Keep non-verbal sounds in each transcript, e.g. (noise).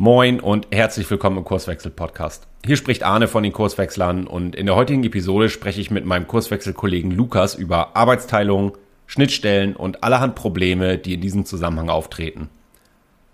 Moin und herzlich willkommen im Kurswechsel-Podcast. Hier spricht Arne von den Kurswechslern und in der heutigen Episode spreche ich mit meinem Kurswechselkollegen Lukas über Arbeitsteilung, Schnittstellen und allerhand Probleme, die in diesem Zusammenhang auftreten.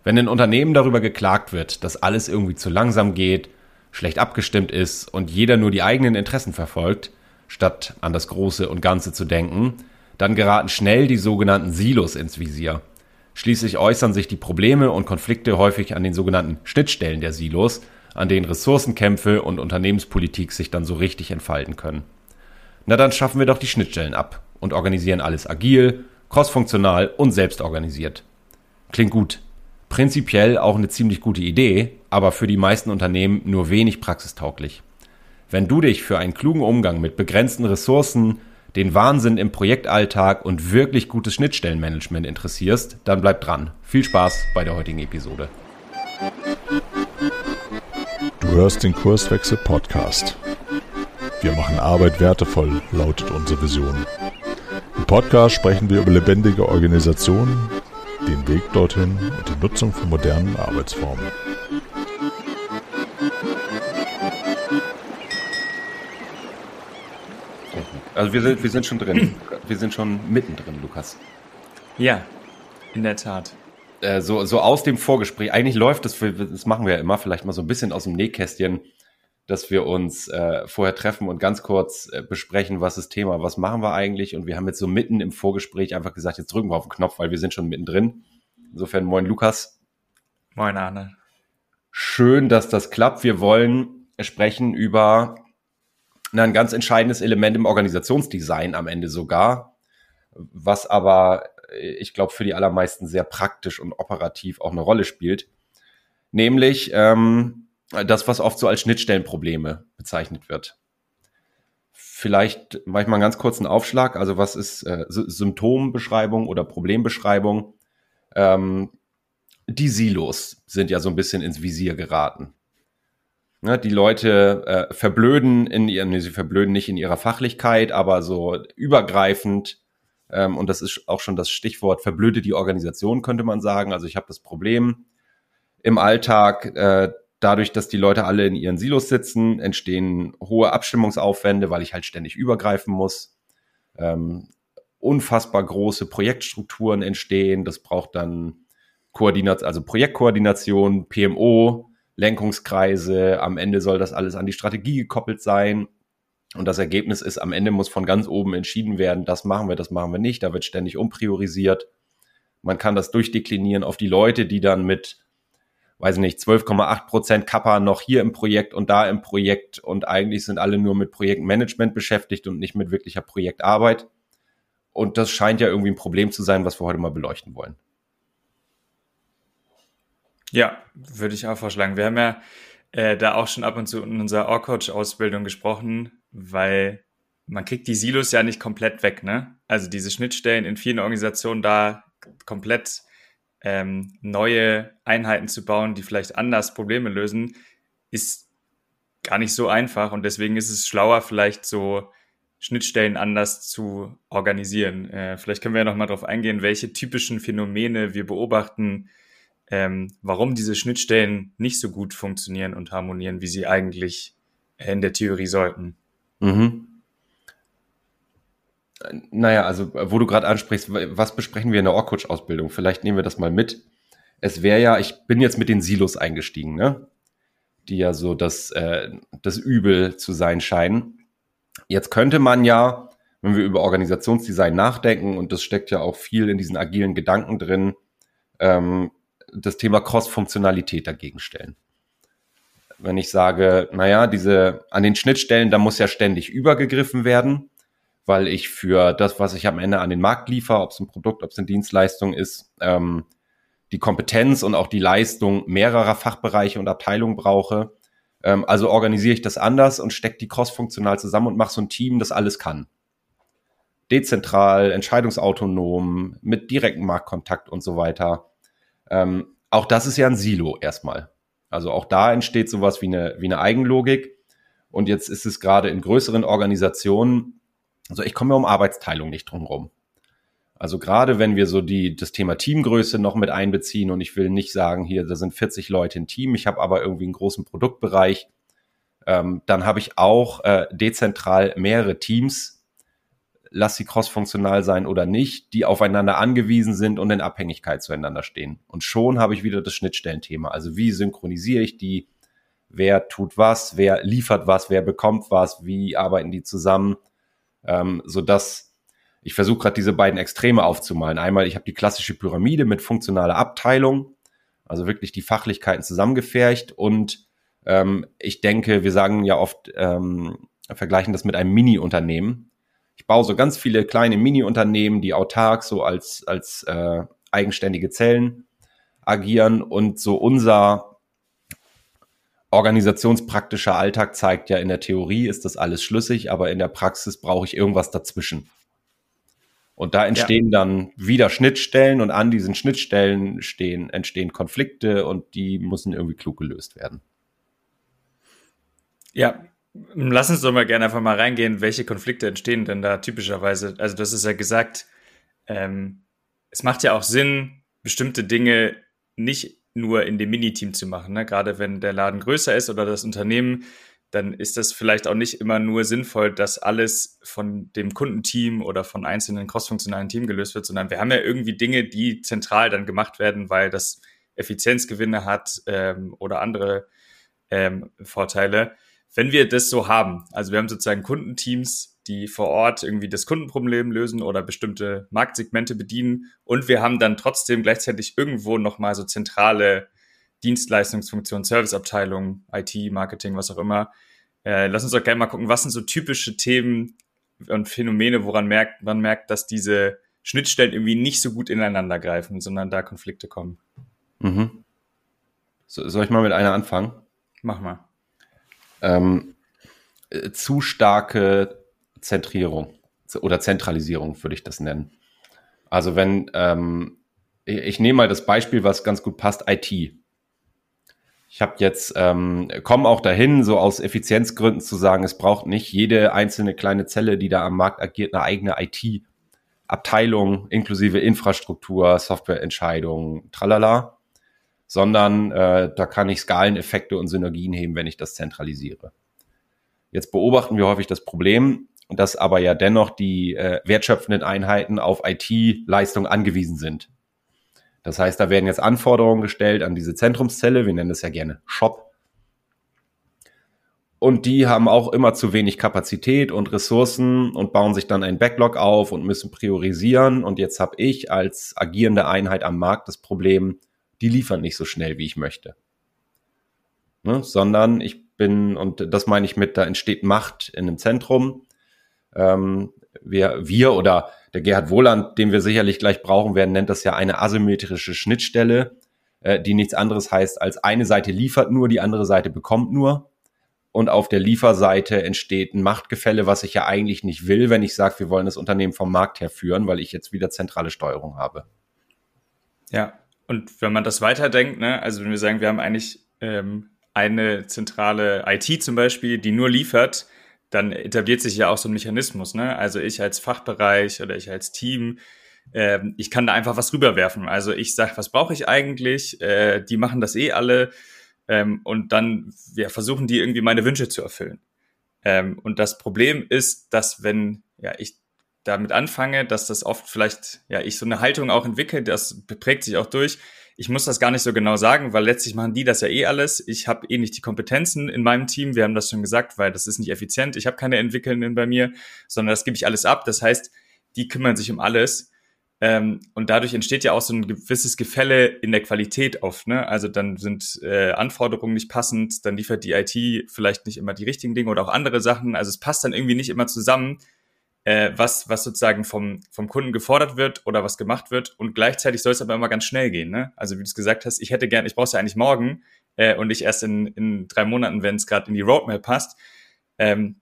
Wenn in Unternehmen darüber geklagt wird, dass alles irgendwie zu langsam geht, schlecht abgestimmt ist und jeder nur die eigenen Interessen verfolgt, statt an das Große und Ganze zu denken, dann geraten schnell die sogenannten Silos ins Visier – Schließlich äußern sich die Probleme und Konflikte häufig an den sogenannten Schnittstellen der Silos, an denen Ressourcenkämpfe und Unternehmenspolitik sich dann so richtig entfalten können. Na dann schaffen wir doch die Schnittstellen ab und organisieren alles agil, crossfunktional und selbstorganisiert. Klingt gut. Prinzipiell auch eine ziemlich gute Idee, aber für die meisten Unternehmen nur wenig praxistauglich. Wenn du dich für einen klugen Umgang mit begrenzten Ressourcen, den Wahnsinn im Projektalltag und wirklich gutes Schnittstellenmanagement interessierst, dann bleib dran. Viel Spaß bei der heutigen Episode. Du hörst den Kurswechsel Podcast. Wir machen Arbeit wertevoll, lautet unsere Vision. Im Podcast sprechen wir über lebendige Organisationen, den Weg dorthin und die Nutzung von modernen Arbeitsformen. Also wir sind, wir sind schon drin. (clears throat) Wir sind schon mittendrin, Lukas. Ja, in der Tat. Äh, so, so aus dem Vorgespräch, eigentlich läuft das, das machen wir ja immer, vielleicht mal so ein bisschen aus dem Nähkästchen, dass wir uns äh, vorher treffen und ganz kurz äh, besprechen, was ist Thema, was machen wir eigentlich. Und wir haben jetzt so mitten im Vorgespräch einfach gesagt, jetzt drücken wir auf den Knopf, weil wir sind schon mittendrin. Insofern, moin Lukas. Moin Arne. Schön, dass das klappt. Wir wollen sprechen über ein ganz entscheidendes Element im Organisationsdesign am Ende sogar, was aber, ich glaube, für die allermeisten sehr praktisch und operativ auch eine Rolle spielt. Nämlich ähm, das, was oft so als Schnittstellenprobleme bezeichnet wird. Vielleicht manchmal einen ganz kurzen Aufschlag. Also was ist äh, Symptombeschreibung oder Problembeschreibung? Ähm, die Silos sind ja so ein bisschen ins Visier geraten. Ne, die Leute äh, verblöden in ihrem, nee, sie verblöden nicht in ihrer Fachlichkeit, aber so übergreifend, ähm, und das ist auch schon das Stichwort, verblöde die Organisation, könnte man sagen. Also ich habe das Problem im Alltag, äh, dadurch, dass die Leute alle in ihren Silos sitzen, entstehen hohe Abstimmungsaufwände, weil ich halt ständig übergreifen muss. Ähm, unfassbar große Projektstrukturen entstehen. Das braucht dann Koordination, also Projektkoordination, PMO, Lenkungskreise. Am Ende soll das alles an die Strategie gekoppelt sein. Und das Ergebnis ist, am Ende muss von ganz oben entschieden werden, das machen wir, das machen wir nicht. Da wird ständig umpriorisiert. Man kann das durchdeklinieren auf die Leute, die dann mit, weiß ich nicht, 12,8 Prozent Kappa noch hier im Projekt und da im Projekt und eigentlich sind alle nur mit Projektmanagement beschäftigt und nicht mit wirklicher Projektarbeit. Und das scheint ja irgendwie ein Problem zu sein, was wir heute mal beleuchten wollen. Ja, würde ich auch vorschlagen. Wir haben ja äh, da auch schon ab und zu in unserer Org-Coach-Ausbildung gesprochen, weil man kriegt die Silos ja nicht komplett weg, ne? Also diese Schnittstellen in vielen Organisationen da komplett ähm, neue Einheiten zu bauen, die vielleicht anders Probleme lösen, ist gar nicht so einfach und deswegen ist es schlauer, vielleicht so Schnittstellen anders zu organisieren. Äh, vielleicht können wir ja noch mal darauf eingehen, welche typischen Phänomene wir beobachten, ähm, warum diese Schnittstellen nicht so gut funktionieren und harmonieren, wie sie eigentlich in der Theorie sollten. Mhm. Naja, also wo du gerade ansprichst, was besprechen wir in der Org-Coach-Ausbildung? Vielleicht nehmen wir das mal mit. Es wäre ja, ich bin jetzt mit den Silos eingestiegen, ne? die ja so das, äh, das Übel zu sein scheinen. Jetzt könnte man ja, wenn wir über Organisationsdesign nachdenken, und das steckt ja auch viel in diesen agilen Gedanken drin, ähm, das Thema Cross-Funktionalität dagegen stellen. Wenn ich sage, naja, diese, an den Schnittstellen, da muss ja ständig übergegriffen werden, weil ich für das, was ich am Ende an den Markt liefere, ob es ein Produkt, ob es eine Dienstleistung ist, ähm, die Kompetenz und auch die Leistung mehrerer Fachbereiche und Abteilungen brauche. Ähm, also organisiere ich das anders und stecke die cross-funktional zusammen und mache so ein Team, das alles kann. Dezentral, entscheidungsautonom, mit direktem Marktkontakt und so weiter. Ähm, auch das ist ja ein Silo erstmal. Also auch da entsteht sowas wie eine, wie eine Eigenlogik. Und jetzt ist es gerade in größeren Organisationen, also ich komme ja um Arbeitsteilung nicht drum rum. Also gerade wenn wir so die, das Thema Teamgröße noch mit einbeziehen und ich will nicht sagen, hier, da sind 40 Leute im Team, ich habe aber irgendwie einen großen Produktbereich, ähm, dann habe ich auch äh, dezentral mehrere Teams, lass sie crossfunktional sein oder nicht, die aufeinander angewiesen sind und in Abhängigkeit zueinander stehen. Und schon habe ich wieder das Schnittstellenthema. Also wie synchronisiere ich die? Wer tut was? Wer liefert was? Wer bekommt was? Wie arbeiten die zusammen? Ähm, so dass ich versuche gerade diese beiden Extreme aufzumalen. Einmal, ich habe die klassische Pyramide mit funktionaler Abteilung, also wirklich die Fachlichkeiten zusammengefercht und ähm, ich denke, wir sagen ja oft, ähm, vergleichen das mit einem Mini-Unternehmen. Ich baue so ganz viele kleine Mini-Unternehmen, die autark so als, als äh, eigenständige Zellen agieren und so unser organisationspraktischer Alltag zeigt ja, in der Theorie ist das alles schlüssig, aber in der Praxis brauche ich irgendwas dazwischen. Und da entstehen ja. dann wieder Schnittstellen und an diesen Schnittstellen stehen, entstehen Konflikte und die müssen irgendwie klug gelöst werden. Ja, lass uns doch mal gerne einfach mal reingehen, welche Konflikte entstehen denn da typischerweise. Also das ist ja gesagt, ähm, es macht ja auch Sinn, bestimmte Dinge nicht nur in dem Miniteam zu machen. Ne? Gerade wenn der Laden größer ist oder das Unternehmen dann ist das vielleicht auch nicht immer nur sinnvoll, dass alles von dem Kundenteam oder von einzelnen crossfunktionalen Team gelöst wird, sondern wir haben ja irgendwie Dinge, die zentral dann gemacht werden, weil das Effizienzgewinne hat ähm, oder andere ähm, Vorteile. Wenn wir das so haben, also wir haben sozusagen Kundenteams, die vor Ort irgendwie das Kundenproblem lösen oder bestimmte Marktsegmente bedienen und wir haben dann trotzdem gleichzeitig irgendwo nochmal so zentrale Dienstleistungsfunktionen, Serviceabteilungen, IT, Marketing, was auch immer. Äh, lass uns doch gerne mal gucken, was sind so typische Themen und Phänomene, woran merkt, man merkt, dass diese Schnittstellen irgendwie nicht so gut ineinander greifen, sondern da Konflikte kommen. Mhm. So, soll ich mal mit einer anfangen? Mach mal. Ähm, äh, zu starke Zentrierung oder Zentralisierung würde ich das nennen. Also wenn ähm, ich, ich nehme mal das Beispiel, was ganz gut passt, IT. Ich habe jetzt, ähm, komme auch dahin, so aus Effizienzgründen zu sagen, es braucht nicht jede einzelne kleine Zelle, die da am Markt agiert, eine eigene IT-Abteilung inklusive Infrastruktur, Softwareentscheidungen, tralala, sondern äh, da kann ich Skaleneffekte und Synergien heben, wenn ich das zentralisiere. Jetzt beobachten wir häufig das Problem, dass aber ja dennoch die äh, wertschöpfenden Einheiten auf IT-Leistung angewiesen sind. Das heißt, da werden jetzt Anforderungen gestellt an diese Zentrumszelle. Wir nennen das ja gerne Shop. Und die haben auch immer zu wenig Kapazität und Ressourcen und bauen sich dann einen Backlog auf und müssen priorisieren. Und jetzt habe ich als agierende Einheit am Markt das Problem, die liefern nicht so schnell, wie ich möchte. Ne? Sondern ich bin, und das meine ich mit, da entsteht Macht in einem Zentrum. Ähm, wir, wir oder der Gerhard Wohland, den wir sicherlich gleich brauchen werden, nennt das ja eine asymmetrische Schnittstelle, äh, die nichts anderes heißt als eine Seite liefert nur, die andere Seite bekommt nur. Und auf der Lieferseite entsteht ein Machtgefälle, was ich ja eigentlich nicht will, wenn ich sage, wir wollen das Unternehmen vom Markt her führen, weil ich jetzt wieder zentrale Steuerung habe. Ja, und wenn man das weiterdenkt, ne, also wenn wir sagen, wir haben eigentlich ähm, eine zentrale IT zum Beispiel, die nur liefert, dann etabliert sich ja auch so ein Mechanismus. Ne? Also ich als Fachbereich oder ich als Team, äh, ich kann da einfach was rüberwerfen. Also ich sage, was brauche ich eigentlich? Äh, die machen das eh alle. Ähm, und dann ja, versuchen die irgendwie meine Wünsche zu erfüllen. Ähm, und das Problem ist, dass wenn ja ich damit anfange, dass das oft vielleicht ja ich so eine Haltung auch entwickle, das prägt sich auch durch ich muss das gar nicht so genau sagen, weil letztlich machen die das ja eh alles. Ich habe eh nicht die Kompetenzen in meinem Team. Wir haben das schon gesagt, weil das ist nicht effizient. Ich habe keine Entwickelnden bei mir, sondern das gebe ich alles ab. Das heißt, die kümmern sich um alles. Ähm, und dadurch entsteht ja auch so ein gewisses Gefälle in der Qualität oft. Ne? Also dann sind äh, Anforderungen nicht passend, dann liefert die IT vielleicht nicht immer die richtigen Dinge oder auch andere Sachen. Also es passt dann irgendwie nicht immer zusammen äh, was, was sozusagen vom, vom Kunden gefordert wird oder was gemacht wird. Und gleichzeitig soll es aber immer ganz schnell gehen. Ne? Also wie du es gesagt hast, ich hätte gern, ich brauche es ja eigentlich morgen äh, und nicht erst in, in drei Monaten, wenn es gerade in die Roadmap passt. Ähm,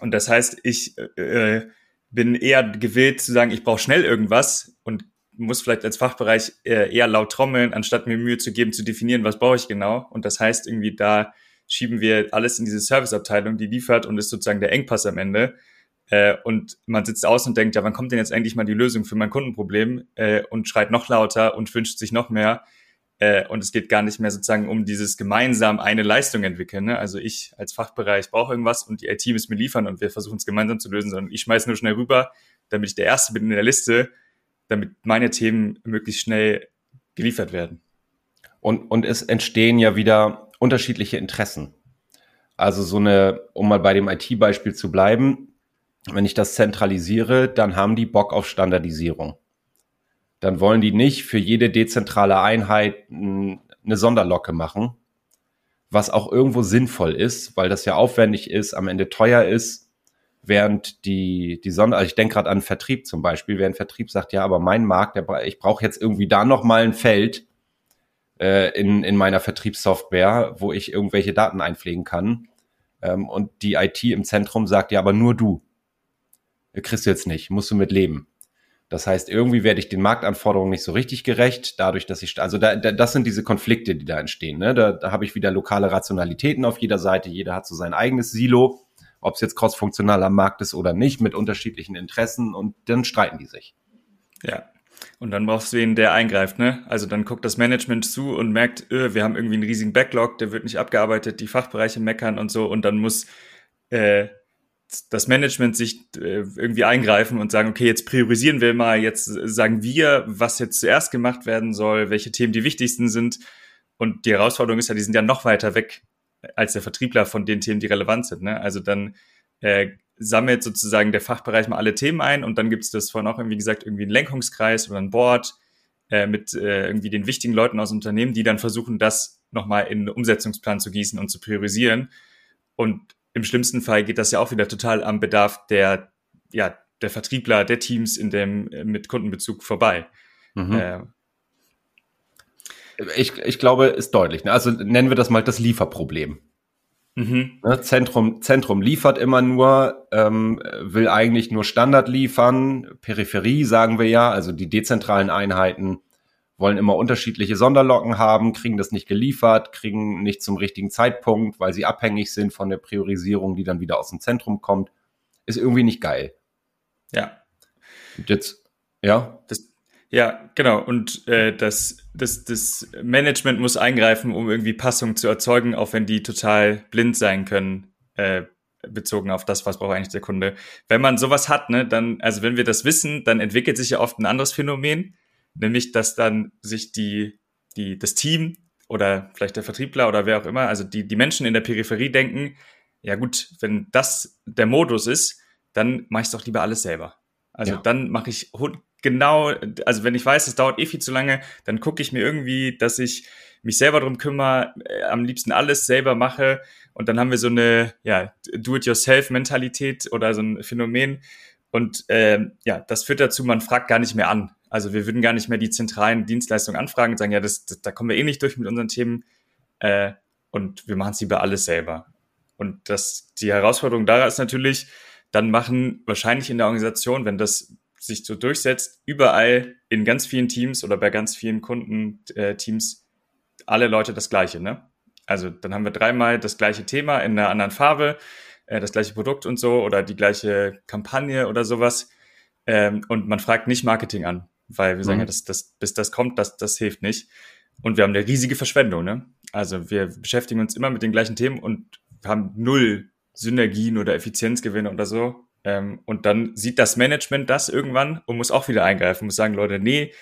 und das heißt, ich äh, bin eher gewillt zu sagen, ich brauche schnell irgendwas und muss vielleicht als Fachbereich äh, eher laut trommeln, anstatt mir Mühe zu geben, zu definieren, was brauche ich genau. Und das heißt irgendwie, da schieben wir alles in diese Serviceabteilung, die liefert und ist sozusagen der Engpass am Ende Äh, und man sitzt aus und denkt, ja, wann kommt denn jetzt eigentlich mal die Lösung für mein Kundenproblem? Äh, und schreit noch lauter und wünscht sich noch mehr. Äh, und es geht gar nicht mehr sozusagen um dieses gemeinsam eine Leistung entwickeln. Ne? Also ich als Fachbereich brauche irgendwas und die IT muss mir liefern und wir versuchen es gemeinsam zu lösen, sondern ich schmeiße nur schnell rüber, damit ich der Erste bin in der Liste, damit meine Themen möglichst schnell geliefert werden. Und, und es entstehen ja wieder unterschiedliche Interessen. Also so eine, um mal bei dem IT-Beispiel zu bleiben, wenn ich das zentralisiere, dann haben die Bock auf Standardisierung. Dann wollen die nicht für jede dezentrale Einheit eine Sonderlocke machen, was auch irgendwo sinnvoll ist, weil das ja aufwendig ist, am Ende teuer ist, während die, die Sonder, also ich denke gerade an Vertrieb zum Beispiel, während Vertrieb sagt, ja, aber mein Markt, der, ich brauche jetzt irgendwie da noch mal ein Feld äh, in, in meiner Vertriebssoftware, wo ich irgendwelche Daten einpflegen kann. Ähm, und die IT im Zentrum sagt, ja, aber nur du. Kriegst du jetzt nicht, musst du mit leben. Das heißt, irgendwie werde ich den Marktanforderungen nicht so richtig gerecht, dadurch, dass ich, also da, da, das sind diese Konflikte, die da entstehen. Ne? Da, da habe ich wieder lokale Rationalitäten auf jeder Seite. Jeder hat so sein eigenes Silo, ob es jetzt crossfunktional am Markt ist oder nicht, mit unterschiedlichen Interessen und dann streiten die sich. Ja. Und dann brauchst du wen, der eingreift, ne? Also dann guckt das Management zu und merkt, öh, wir haben irgendwie einen riesigen Backlog, der wird nicht abgearbeitet, die Fachbereiche meckern und so und dann muss äh, das Management sich äh, irgendwie eingreifen und sagen, okay, jetzt priorisieren wir mal, jetzt sagen wir, was jetzt zuerst gemacht werden soll, welche Themen die wichtigsten sind. Und die Herausforderung ist ja, die sind ja noch weiter weg als der Vertriebler von den Themen, die relevant sind. Ne? Also dann äh, sammelt sozusagen der Fachbereich mal alle Themen ein und dann gibt es das vorhin auch irgendwie gesagt, irgendwie einen Lenkungskreis oder ein Board äh, mit äh, irgendwie den wichtigen Leuten aus Unternehmen, die dann versuchen, das nochmal in einen Umsetzungsplan zu gießen und zu priorisieren. Und im schlimmsten Fall geht das ja auch wieder total am Bedarf der, ja, der Vertriebler, der Teams in dem, äh, mit Kundenbezug vorbei. Mhm. Äh, ich, ich glaube, ist deutlich. Ne? Also nennen wir das mal das Lieferproblem. Mhm. Ne? Zentrum, Zentrum liefert immer nur, ähm, will eigentlich nur Standard liefern. Peripherie sagen wir ja, also die dezentralen Einheiten wollen immer unterschiedliche Sonderlocken haben, kriegen das nicht geliefert, kriegen nicht zum richtigen Zeitpunkt, weil sie abhängig sind von der Priorisierung, die dann wieder aus dem Zentrum kommt. Ist irgendwie nicht geil. Ja. Und jetzt, ja? Das, ja, genau. Und äh, das, das, das Management muss eingreifen, um irgendwie Passung zu erzeugen, auch wenn die total blind sein können, äh, bezogen auf das, was braucht eigentlich der Kunde. Wenn man sowas hat, ne, dann, also wenn wir das wissen, dann entwickelt sich ja oft ein anderes Phänomen nämlich dass dann sich die, die, das Team oder vielleicht der Vertriebler oder wer auch immer, also die, die Menschen in der Peripherie denken, ja gut, wenn das der Modus ist, dann mache ich doch lieber alles selber. Also ja. dann mache ich genau, also wenn ich weiß, es dauert eh viel zu lange, dann gucke ich mir irgendwie, dass ich mich selber drum kümmere, äh, am liebsten alles selber mache und dann haben wir so eine ja, Do-it-yourself-Mentalität oder so ein Phänomen und äh, ja, das führt dazu, man fragt gar nicht mehr an. Also wir würden gar nicht mehr die zentralen Dienstleistungen anfragen und sagen, ja, das, das da kommen wir eh nicht durch mit unseren Themen. Äh, und wir machen es lieber alles selber. Und das, die Herausforderung da ist natürlich, dann machen wahrscheinlich in der Organisation, wenn das sich so durchsetzt, überall in ganz vielen Teams oder bei ganz vielen Kundenteams äh, alle Leute das Gleiche. Ne? Also dann haben wir dreimal das gleiche Thema in einer anderen Farbe, äh, das gleiche Produkt und so oder die gleiche Kampagne oder sowas. Ähm, und man fragt nicht Marketing an weil wir sagen mhm. ja, das, das, bis das kommt, das, das hilft nicht. Und wir haben eine riesige Verschwendung, ne? Also wir beschäftigen uns immer mit den gleichen Themen und haben null Synergien oder Effizienzgewinne oder so. Ähm, und dann sieht das Management das irgendwann und muss auch wieder eingreifen, muss sagen, Leute, nee,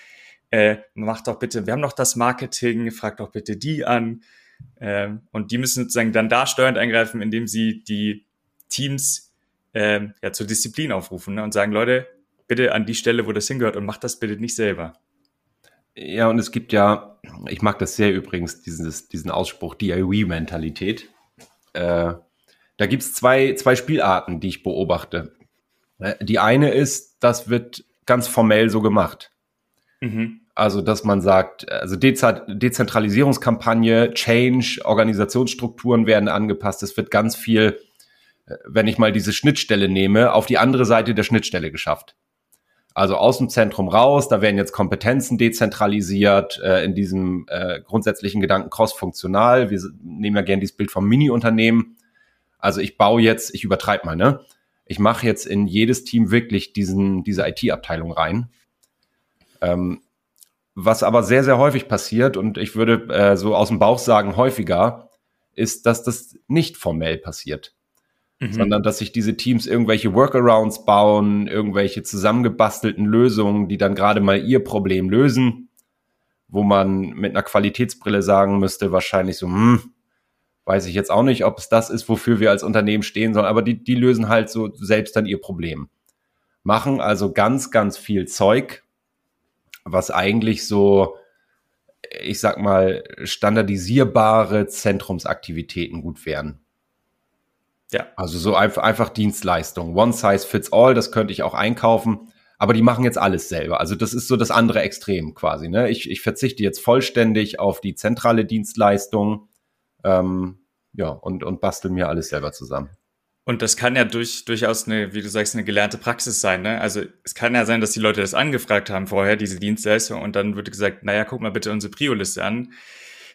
äh, macht doch bitte, wir haben noch das Marketing, fragt doch bitte die an. Ähm, und die müssen sozusagen dann da steuernd eingreifen, indem sie die Teams ähm, ja, zur Disziplin aufrufen ne? und sagen, Leute, bitte an die Stelle, wo das hingehört und mach das bitte nicht selber. Ja, und es gibt ja, ich mag das sehr übrigens, dieses, diesen Ausspruch DIY-Mentalität. Äh, da gibt's zwei, zwei Spielarten, die ich beobachte. Äh, die eine ist, das wird ganz formell so gemacht. Mhm. Also, dass man sagt, also Dez Dezentralisierungskampagne, Change, Organisationsstrukturen werden angepasst. Es wird ganz viel, äh, wenn ich mal diese Schnittstelle nehme, auf die andere Seite der Schnittstelle geschafft. Also aus dem Zentrum raus, da werden jetzt Kompetenzen dezentralisiert, äh, in diesem äh, grundsätzlichen Gedanken cross-funktional. Wir nehmen ja gerne dieses Bild vom Mini-Unternehmen. Also ich baue jetzt, ich übertreibe mal, ne? ich mache jetzt in jedes Team wirklich diesen, diese IT-Abteilung rein. Ähm, was aber sehr, sehr häufig passiert, und ich würde äh, so aus dem Bauch sagen, häufiger, ist, dass das nicht formell passiert. Mhm. Sondern dass sich diese Teams irgendwelche Workarounds bauen, irgendwelche zusammengebastelten Lösungen, die dann gerade mal ihr Problem lösen, wo man mit einer Qualitätsbrille sagen müsste, wahrscheinlich so, hm, weiß ich jetzt auch nicht, ob es das ist, wofür wir als Unternehmen stehen sollen, aber die, die lösen halt so selbst dann ihr Problem. Machen also ganz, ganz viel Zeug, was eigentlich so, ich sag mal, standardisierbare Zentrumsaktivitäten gut wären. Ja. Also so einfach, einfach Dienstleistungen. One size fits all, das könnte ich auch einkaufen. Aber die machen jetzt alles selber. Also das ist so das andere Extrem quasi. Ne? Ich, ich verzichte jetzt vollständig auf die zentrale Dienstleistung ähm, ja, und, und bastel mir alles selber zusammen. Und das kann ja durch, durchaus eine, wie du sagst, eine gelernte Praxis sein. Ne? Also es kann ja sein, dass die Leute das angefragt haben vorher, diese Dienstleistung, und dann wird gesagt, naja, guck mal bitte unsere Prio-Liste an.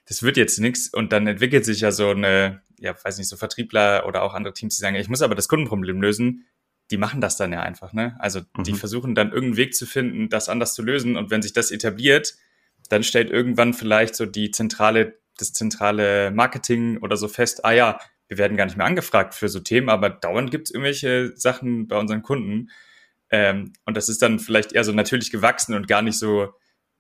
Das wird jetzt nichts. Und dann entwickelt sich ja so eine, ja, weiß nicht, so Vertriebler oder auch andere Teams, die sagen, ich muss aber das Kundenproblem lösen. Die machen das dann ja einfach, ne? Also mhm. die versuchen dann irgendeinen Weg zu finden, das anders zu lösen. Und wenn sich das etabliert, dann stellt irgendwann vielleicht so die zentrale, das zentrale Marketing oder so fest, ah ja, wir werden gar nicht mehr angefragt für so Themen, aber dauernd gibt es irgendwelche Sachen bei unseren Kunden. Ähm, und das ist dann vielleicht eher so natürlich gewachsen und gar nicht so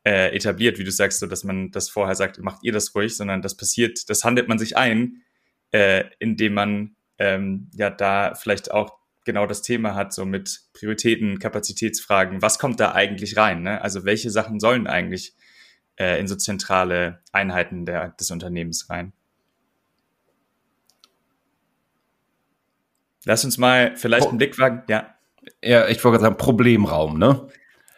äh, etabliert, wie du sagst, so dass man das vorher sagt, macht ihr das ruhig, sondern das passiert, das handelt man sich ein, äh, indem man ähm, ja da vielleicht auch genau das Thema hat, so mit Prioritäten, Kapazitätsfragen, was kommt da eigentlich rein? Ne? Also welche Sachen sollen eigentlich äh, in so zentrale Einheiten der, des Unternehmens rein? Lass uns mal vielleicht einen Blick wagen. Ja. Ja, ich wollte sagen, Problemraum, ne?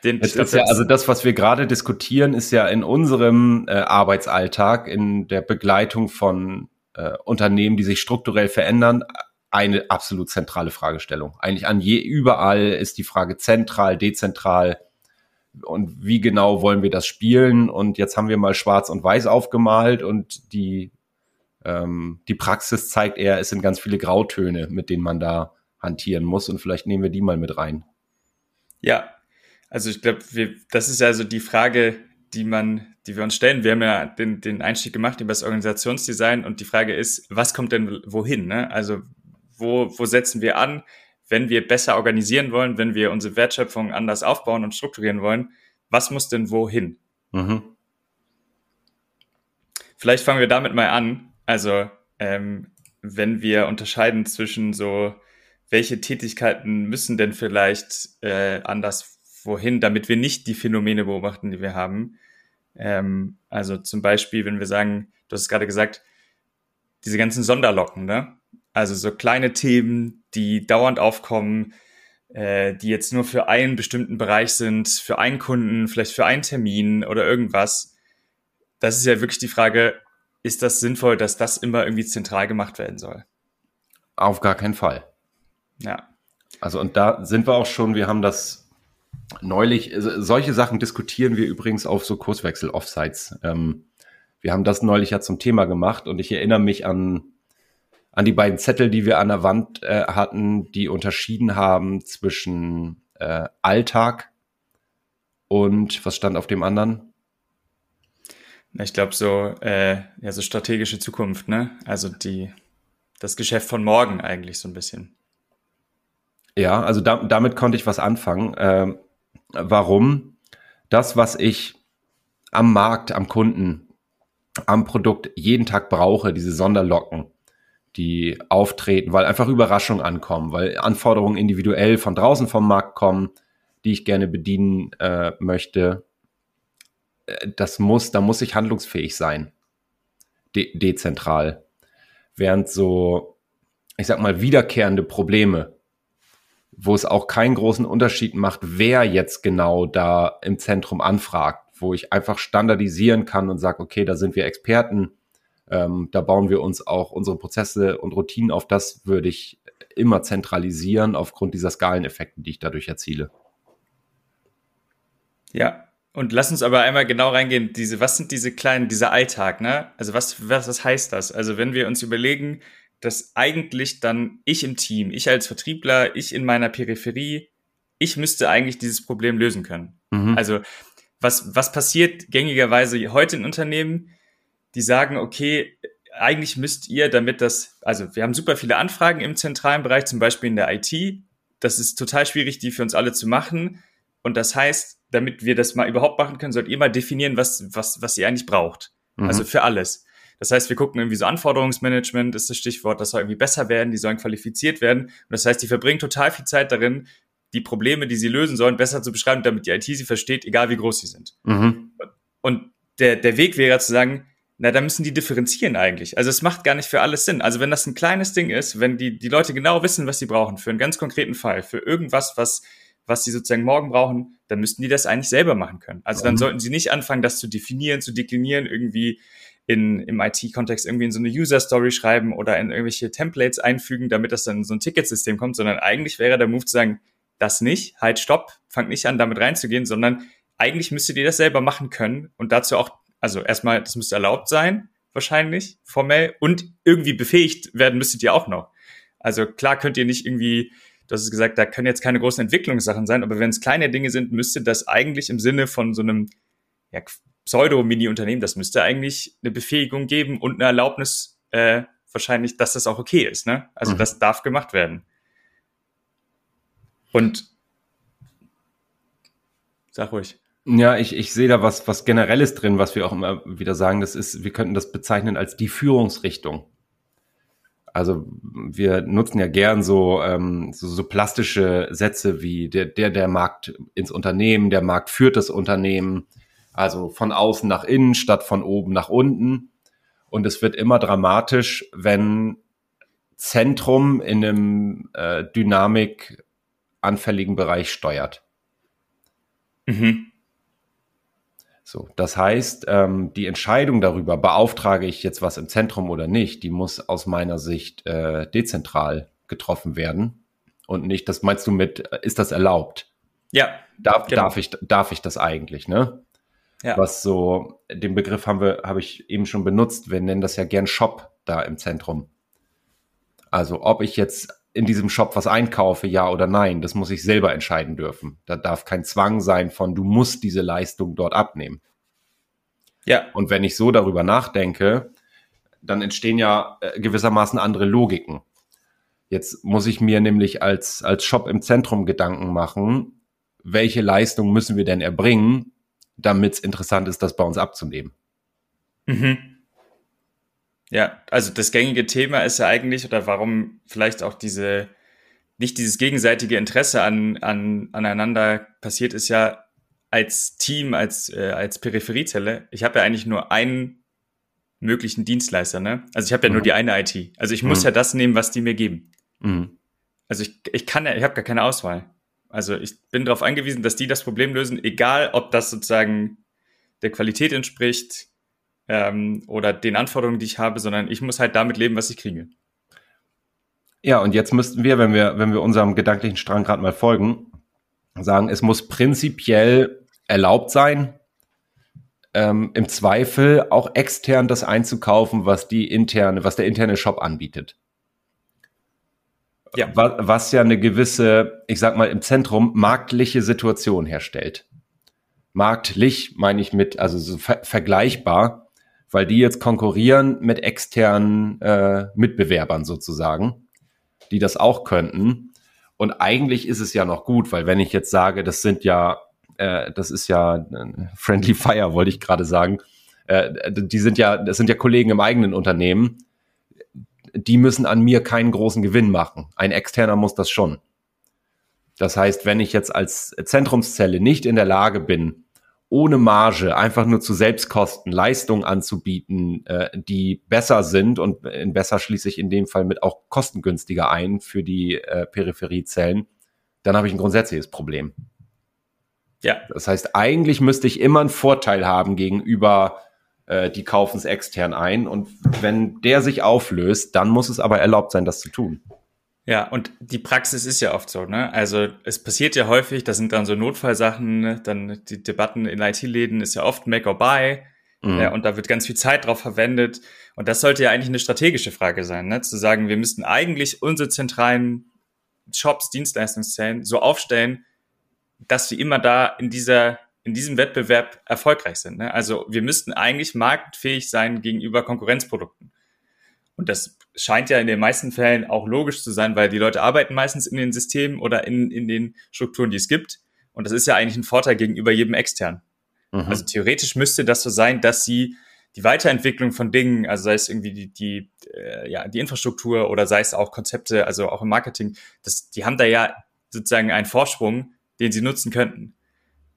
Den, das ist ja, also das, was wir gerade diskutieren, ist ja in unserem äh, Arbeitsalltag, in der Begleitung von äh, Unternehmen, die sich strukturell verändern, eine absolut zentrale Fragestellung. Eigentlich an je überall ist die Frage zentral, dezentral und wie genau wollen wir das spielen? Und jetzt haben wir mal Schwarz und Weiß aufgemalt und die ähm, die Praxis zeigt eher, es sind ganz viele Grautöne, mit denen man da hantieren muss und vielleicht nehmen wir die mal mit rein. Ja, also ich glaube, das ist also die Frage, die man, die wir uns stellen. Wir haben ja den, den Einstieg gemacht über das Organisationsdesign und die Frage ist, was kommt denn wohin? Ne? Also wo, wo setzen wir an, wenn wir besser organisieren wollen, wenn wir unsere Wertschöpfung anders aufbauen und strukturieren wollen? Was muss denn wohin? Mhm. Vielleicht fangen wir damit mal an. Also, ähm, wenn wir unterscheiden zwischen so, welche Tätigkeiten müssen denn vielleicht äh, anders wohin, damit wir nicht die Phänomene beobachten, die wir haben. Ähm, also zum Beispiel, wenn wir sagen, du hast es gerade gesagt, diese ganzen Sonderlocken, ne? Also so kleine Themen, die dauernd aufkommen, äh, die jetzt nur für einen bestimmten Bereich sind, für einen Kunden, vielleicht für einen Termin oder irgendwas. Das ist ja wirklich die Frage, ist das sinnvoll, dass das immer irgendwie zentral gemacht werden soll? Auf gar keinen Fall. Ja. Also und da sind wir auch schon, wir haben das neulich, solche Sachen diskutieren wir übrigens auf so Kurswechsel-Offsites. Ähm, wir haben das neulich ja zum Thema gemacht und ich erinnere mich an, an die beiden Zettel, die wir an der Wand äh, hatten, die unterschieden haben zwischen äh, Alltag und was stand auf dem anderen? Ich glaube so, äh, ja, so strategische Zukunft, ne? Also die, das Geschäft von morgen eigentlich so ein bisschen. Ja, also da, damit konnte ich was anfangen. Ähm, warum? Das, was ich am Markt, am Kunden, am Produkt jeden Tag brauche, diese Sonderlocken, die auftreten, weil einfach Überraschungen ankommen, weil Anforderungen individuell von draußen vom Markt kommen, die ich gerne bedienen äh, möchte, äh, das muss, da muss ich handlungsfähig sein. De dezentral. Während so, ich sag mal, wiederkehrende Probleme, wo es auch keinen großen Unterschied macht, wer jetzt genau da im Zentrum anfragt, wo ich einfach standardisieren kann und sage, okay, da sind wir Experten, ähm, da bauen wir uns auch unsere Prozesse und Routinen auf, das würde ich immer zentralisieren aufgrund dieser Skaleneffekte, die ich dadurch erziele. Ja, und lass uns aber einmal genau reingehen, diese, was sind diese kleinen, dieser Alltag, ne? Also was, was, was heißt das? Also wenn wir uns überlegen, dass eigentlich dann ich im Team, ich als Vertriebler, ich in meiner Peripherie, ich müsste eigentlich dieses Problem lösen können. Mhm. Also was, was passiert gängigerweise heute in Unternehmen? Die sagen, okay, eigentlich müsst ihr, damit das, also wir haben super viele Anfragen im zentralen Bereich, zum Beispiel in der IT. Das ist total schwierig, die für uns alle zu machen. Und das heißt, damit wir das mal überhaupt machen können, sollt ihr mal definieren, was, was, was ihr eigentlich braucht. Mhm. Also für alles. Das heißt, wir gucken irgendwie so Anforderungsmanagement ist das Stichwort, das soll irgendwie besser werden, die sollen qualifiziert werden. Und das heißt, die verbringen total viel Zeit darin, die Probleme, die sie lösen sollen, besser zu beschreiben, damit die IT sie versteht, egal wie groß sie sind. Mhm. Und der, der Weg wäre zu sagen, na, da müssen die differenzieren eigentlich. Also es macht gar nicht für alles Sinn. Also wenn das ein kleines Ding ist, wenn die, die Leute genau wissen, was sie brauchen, für einen ganz konkreten Fall, für irgendwas, was, was sie sozusagen morgen brauchen, dann müssten die das eigentlich selber machen können. Also dann mhm. sollten sie nicht anfangen, das zu definieren, zu deklinieren, irgendwie in, im IT-Kontext irgendwie in so eine User-Story schreiben oder in irgendwelche Templates einfügen, damit das dann in so ein Ticketsystem kommt, sondern eigentlich wäre der Move zu sagen, das nicht, halt stopp, fangt nicht an, damit reinzugehen, sondern eigentlich müsstet ihr das selber machen können und dazu auch, also erstmal, das müsste erlaubt sein, wahrscheinlich, formell, und irgendwie befähigt werden müsstet ihr auch noch. Also klar könnt ihr nicht irgendwie, du hast es gesagt, da können jetzt keine großen Entwicklungssachen sein, aber wenn es kleine Dinge sind, müsste das eigentlich im Sinne von so einem ja, Pseudo-Mini-Unternehmen, das müsste eigentlich eine Befähigung geben und eine Erlaubnis äh, wahrscheinlich, dass das auch okay ist. Ne? Also mhm. das darf gemacht werden. Und sag ruhig. Ja, ich, ich sehe da was, was Generelles drin, was wir auch immer wieder sagen. Das ist, wir könnten das bezeichnen als die Führungsrichtung. Also wir nutzen ja gern so, ähm, so, so plastische Sätze wie der, der, der Markt ins Unternehmen, der Markt führt das Unternehmen, also von außen nach innen statt von oben nach unten. Und es wird immer dramatisch, wenn Zentrum in einem äh, Dynamik anfälligen Bereich steuert. Mhm. So, das heißt, ähm, die Entscheidung darüber, beauftrage ich jetzt was im Zentrum oder nicht, die muss aus meiner Sicht äh, dezentral getroffen werden und nicht, das meinst du mit, äh, ist das erlaubt? Ja. Darf, genau. darf, ich, darf ich das eigentlich, ne? Ja. Was so, den Begriff haben wir, habe ich eben schon benutzt. Wir nennen das ja gern Shop da im Zentrum. Also, ob ich jetzt in diesem Shop was einkaufe, ja oder nein, das muss ich selber entscheiden dürfen. Da darf kein Zwang sein von, du musst diese Leistung dort abnehmen. Ja. Und wenn ich so darüber nachdenke, dann entstehen ja äh, gewissermaßen andere Logiken. Jetzt muss ich mir nämlich als, als Shop im Zentrum Gedanken machen, welche Leistung müssen wir denn erbringen, damit es interessant ist, das bei uns abzunehmen. Mhm. Ja, also das gängige Thema ist ja eigentlich, oder warum vielleicht auch diese, nicht dieses gegenseitige Interesse an, an, aneinander passiert, ist ja als Team, als, äh, als Peripheriezelle, ich habe ja eigentlich nur einen möglichen Dienstleister, ne? Also ich habe ja mhm. nur die eine IT. Also ich muss mhm. ja das nehmen, was die mir geben. Mhm. Also ich, ich kann ja, ich habe gar keine Auswahl. Also ich bin darauf angewiesen, dass die das Problem lösen, egal ob das sozusagen der Qualität entspricht, ähm, oder den Anforderungen, die ich habe, sondern ich muss halt damit leben, was ich kriege. Ja, und jetzt müssten wir, wenn wir, wenn wir unserem gedanklichen Strang gerade mal folgen, sagen, es muss prinzipiell erlaubt sein, ähm, im Zweifel auch extern das einzukaufen, was die interne, was der interne Shop anbietet. Ja. Was, was ja eine gewisse, ich sag mal im Zentrum, marktliche Situation herstellt. Marktlich meine ich mit, also so ver vergleichbar weil die jetzt konkurrieren mit externen äh, Mitbewerbern sozusagen, die das auch könnten. Und eigentlich ist es ja noch gut, weil wenn ich jetzt sage, das sind ja, äh, das ist ja äh, Friendly Fire, wollte ich gerade sagen, äh, die sind ja, das sind ja Kollegen im eigenen Unternehmen, die müssen an mir keinen großen Gewinn machen. Ein externer muss das schon. Das heißt, wenn ich jetzt als Zentrumszelle nicht in der Lage bin, ohne Marge einfach nur zu Selbstkosten Leistungen anzubieten, äh, die besser sind und in besser schließe ich in dem Fall mit auch kostengünstiger ein für die äh, Peripheriezellen, dann habe ich ein grundsätzliches Problem. Ja. Das heißt, eigentlich müsste ich immer einen Vorteil haben gegenüber äh, die kaufen es extern ein und wenn der sich auflöst, dann muss es aber erlaubt sein, das zu tun. Ja, und die Praxis ist ja oft so, ne? Also es passiert ja häufig, das sind dann so Notfallsachen, ne? dann die Debatten in IT-Läden ist ja oft Make or Buy. Mhm. Ja, und da wird ganz viel Zeit drauf verwendet. Und das sollte ja eigentlich eine strategische Frage sein, ne? zu sagen, wir müssten eigentlich unsere zentralen Shops, Dienstleistungszellen so aufstellen, dass sie immer da in dieser in diesem Wettbewerb erfolgreich sind. Ne? Also wir müssten eigentlich marktfähig sein gegenüber Konkurrenzprodukten. Und das scheint ja in den meisten Fällen auch logisch zu sein, weil die Leute arbeiten meistens in den Systemen oder in, in den Strukturen, die es gibt. Und das ist ja eigentlich ein Vorteil gegenüber jedem extern. Mhm. Also theoretisch müsste das so sein, dass sie die Weiterentwicklung von Dingen, also sei es irgendwie die, die, äh, ja, die Infrastruktur oder sei es auch Konzepte, also auch im Marketing, das, die haben da ja sozusagen einen Vorsprung, den sie nutzen könnten.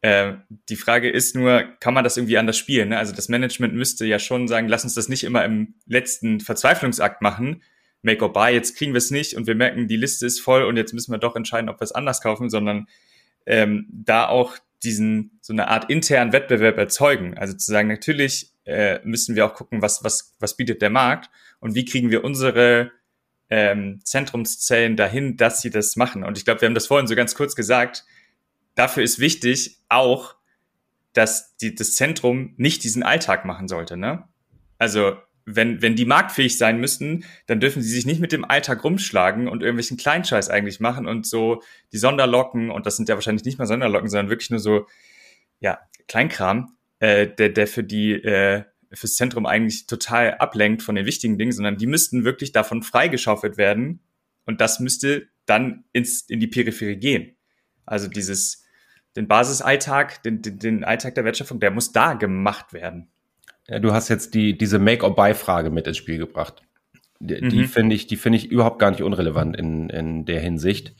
Äh, die Frage ist nur, kann man das irgendwie anders spielen? Ne? Also das Management müsste ja schon sagen, lass uns das nicht immer im letzten Verzweiflungsakt machen. Make or buy, jetzt kriegen wir es nicht und wir merken, die Liste ist voll und jetzt müssen wir doch entscheiden, ob wir es anders kaufen, sondern ähm, da auch diesen so eine Art internen Wettbewerb erzeugen. Also zu sagen, natürlich äh, müssen wir auch gucken, was was was bietet der Markt und wie kriegen wir unsere ähm, Zentrumszellen dahin, dass sie das machen. Und ich glaube, wir haben das vorhin so ganz kurz gesagt dafür ist wichtig auch, dass die, das Zentrum nicht diesen Alltag machen sollte. Ne? Also wenn, wenn die marktfähig sein müssten, dann dürfen sie sich nicht mit dem Alltag rumschlagen und irgendwelchen Kleinscheiß eigentlich machen und so die Sonderlocken, und das sind ja wahrscheinlich nicht mal Sonderlocken, sondern wirklich nur so, ja, Kleinkram, äh, der, der für die, äh, fürs Zentrum eigentlich total ablenkt von den wichtigen Dingen, sondern die müssten wirklich davon freigeschaufelt werden und das müsste dann ins, in die Peripherie gehen. Also dieses, den Basisalltag, den, den, den Alltag der Wertschöpfung, der muss da gemacht werden. Ja, du hast jetzt die, diese Make-or-Buy-Frage mit ins Spiel gebracht. Die, mhm. die finde ich, die finde ich überhaupt gar nicht unrelevant in, in der Hinsicht.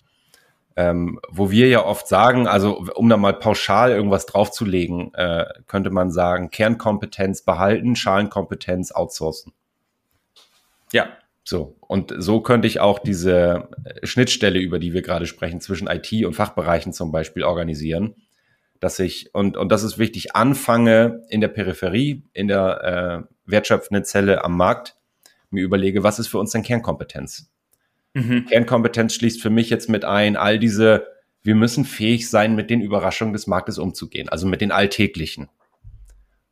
Ähm, wo wir ja oft sagen, also um da mal pauschal irgendwas draufzulegen, äh, könnte man sagen, Kernkompetenz behalten, Schalenkompetenz outsourcen. Ja. So, und so könnte ich auch diese Schnittstelle, über die wir gerade sprechen, zwischen IT und Fachbereichen zum Beispiel organisieren, dass ich, und, und das ist wichtig, anfange in der Peripherie, in der äh, wertschöpfenden Zelle am Markt, mir überlege, was ist für uns denn Kernkompetenz? Mhm. Kernkompetenz schließt für mich jetzt mit ein, all diese, wir müssen fähig sein, mit den Überraschungen des Marktes umzugehen, also mit den alltäglichen.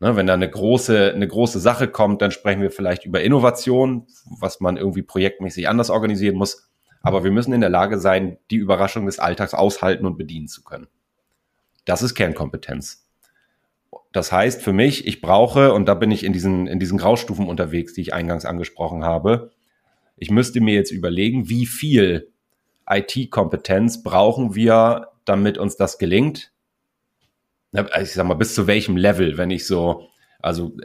Ne, wenn da eine große, eine große Sache kommt, dann sprechen wir vielleicht über Innovation, was man irgendwie projektmäßig anders organisieren muss. Aber wir müssen in der Lage sein, die Überraschung des Alltags aushalten und bedienen zu können. Das ist Kernkompetenz. Das heißt für mich, ich brauche, und da bin ich in diesen, in diesen Graustufen unterwegs, die ich eingangs angesprochen habe, ich müsste mir jetzt überlegen, wie viel IT-Kompetenz brauchen wir, damit uns das gelingt ich sag mal, bis zu welchem Level, wenn ich so, also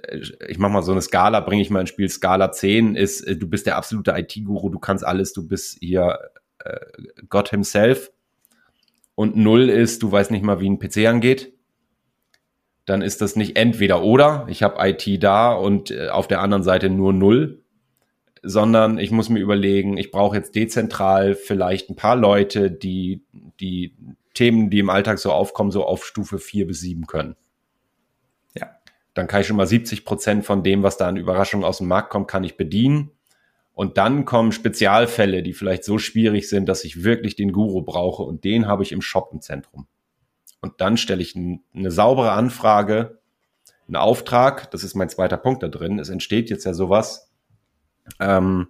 ich mach mal so eine Skala, bringe ich mal ins Spiel, Skala 10 ist, äh, du bist der absolute IT-Guru, du kannst alles, du bist hier äh, Gott himself. Und 0 ist, du weißt nicht mal, wie ein PC angeht. Dann ist das nicht entweder oder, ich habe IT da und äh, auf der anderen Seite nur 0, sondern ich muss mir überlegen, ich brauche jetzt dezentral vielleicht ein paar Leute, die, die Themen, die im Alltag so aufkommen, so auf Stufe 4 bis 7 können. Ja. Dann kann ich schon mal 70 Prozent von dem, was da an Überraschungen aus dem Markt kommt, kann ich bedienen. Und dann kommen Spezialfälle, die vielleicht so schwierig sind, dass ich wirklich den Guru brauche und den habe ich im Shop im Zentrum. Und dann stelle ich eine saubere Anfrage, einen Auftrag, das ist mein zweiter Punkt da drin. Es entsteht jetzt ja sowas, ähm,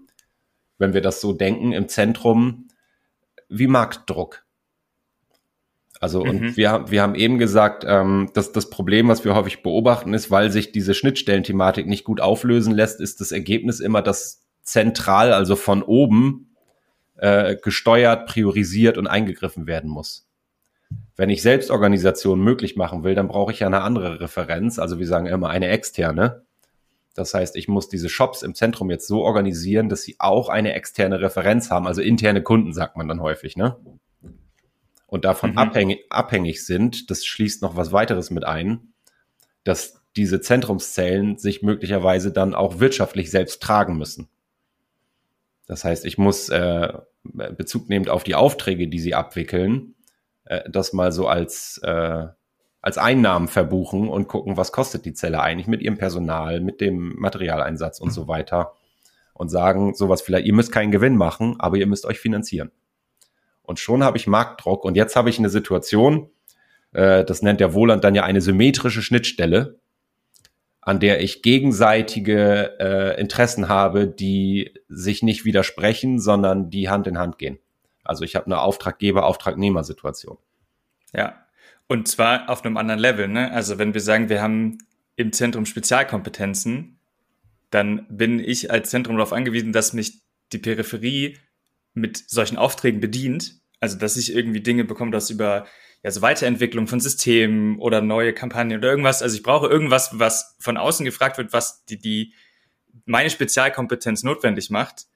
wenn wir das so denken, im Zentrum wie Marktdruck. Also und mhm. wir, wir haben eben gesagt, ähm, dass das Problem, was wir häufig beobachten, ist, weil sich diese Schnittstellenthematik nicht gut auflösen lässt, ist das Ergebnis immer, dass zentral, also von oben, äh, gesteuert, priorisiert und eingegriffen werden muss. Wenn ich Selbstorganisation möglich machen will, dann brauche ich ja eine andere Referenz, also wir sagen immer eine externe. Das heißt, ich muss diese Shops im Zentrum jetzt so organisieren, dass sie auch eine externe Referenz haben, also interne Kunden sagt man dann häufig, ne? Und davon mhm. abhängig, abhängig sind, das schließt noch was weiteres mit ein, dass diese Zentrumszellen sich möglicherweise dann auch wirtschaftlich selbst tragen müssen. Das heißt, ich muss äh, Bezug nehmend auf die Aufträge, die sie abwickeln, äh, das mal so als, äh, als Einnahmen verbuchen und gucken, was kostet die Zelle eigentlich mit ihrem Personal, mit dem Materialeinsatz und so weiter. Und sagen sowas vielleicht, ihr müsst keinen Gewinn machen, aber ihr müsst euch finanzieren. Und schon habe ich Marktdruck. Und jetzt habe ich eine Situation, äh, das nennt der Wohland dann ja eine symmetrische Schnittstelle. an der ich gegenseitige äh, Interessen habe, die sich nicht widersprechen, sondern die Hand in Hand gehen. Also ich habe eine Auftraggeber-Auftragnehmer-Situation. Ja, und zwar auf einem anderen Level. Ne? Also wenn wir sagen, wir haben im Zentrum Spezialkompetenzen, dann bin ich als Zentrum darauf angewiesen, dass mich die Peripherie mit solchen Aufträgen bedient. Also dass ich irgendwie Dinge bekomme, das über ja, so Weiterentwicklung von Systemen oder neue Kampagnen oder irgendwas. Also ich brauche irgendwas, was von außen gefragt wird, was die, die meine Spezialkompetenz notwendig macht.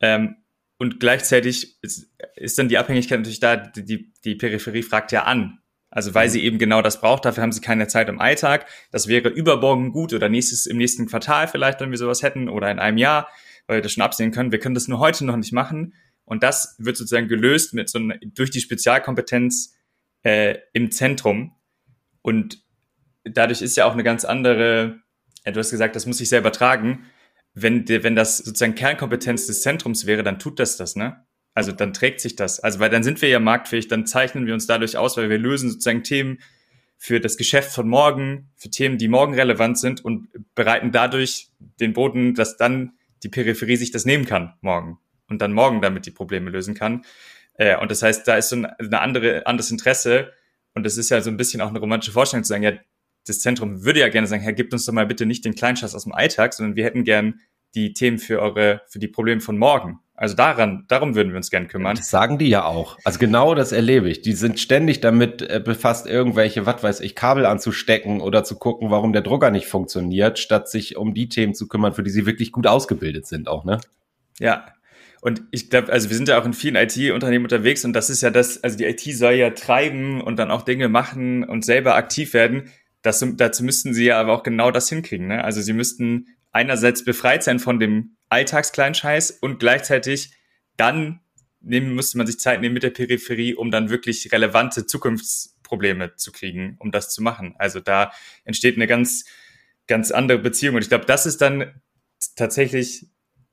Ähm, und gleichzeitig ist, ist dann die Abhängigkeit natürlich da, die, die Peripherie fragt ja an. Also weil sie eben genau das braucht, dafür haben sie keine Zeit im Alltag. Das wäre übermorgen gut oder nächstes, im nächsten Quartal vielleicht, wenn wir sowas hätten oder in einem Jahr, weil wir das schon absehen können. Wir können das nur heute noch nicht machen. Und das wird sozusagen gelöst mit so einer, durch die Spezialkompetenz äh, im Zentrum. Und dadurch ist ja auch eine ganz andere, äh, du hast gesagt, das muss ich selber tragen. Wenn, wenn das sozusagen Kernkompetenz des Zentrums wäre, dann tut das das, ne? Also dann trägt sich das. Also weil dann sind wir ja marktfähig, dann zeichnen wir uns dadurch aus, weil wir lösen sozusagen Themen für das Geschäft von morgen, für Themen, die morgen relevant sind und bereiten dadurch den Boden, dass dann die Peripherie sich das nehmen kann morgen und dann morgen damit die Probleme lösen kann. Äh, und das heißt, da ist so ein eine andere, anderes Interesse. Und das ist ja so ein bisschen auch eine romantische Vorstellung zu sagen, ja, das Zentrum würde ja gerne sagen, Herr, gibt uns doch mal bitte nicht den Kleinscheiß aus dem Alltag, sondern wir hätten gern die Themen für eure, für die Probleme von morgen. Also daran, darum würden wir uns gern kümmern. Das sagen die ja auch. Also genau das erlebe ich. Die sind ständig damit äh, befasst, irgendwelche, was weiß ich, Kabel anzustecken oder zu gucken, warum der Drucker nicht funktioniert, statt sich um die Themen zu kümmern, für die sie wirklich gut ausgebildet sind auch, ne? Ja, und ich glaube, also wir sind ja auch in vielen IT-Unternehmen unterwegs und das ist ja das, also die IT soll ja treiben und dann auch Dinge machen und selber aktiv werden. Das, dazu müssten sie ja aber auch genau das hinkriegen. Ne? Also sie müssten einerseits befreit sein von dem Alltagskleinscheiß und gleichzeitig dann nehmen, müsste man sich Zeit nehmen mit der Peripherie, um dann wirklich relevante Zukunftsprobleme zu kriegen, um das zu machen. Also da entsteht eine ganz, ganz andere Beziehung. Und ich glaube, das ist dann tatsächlich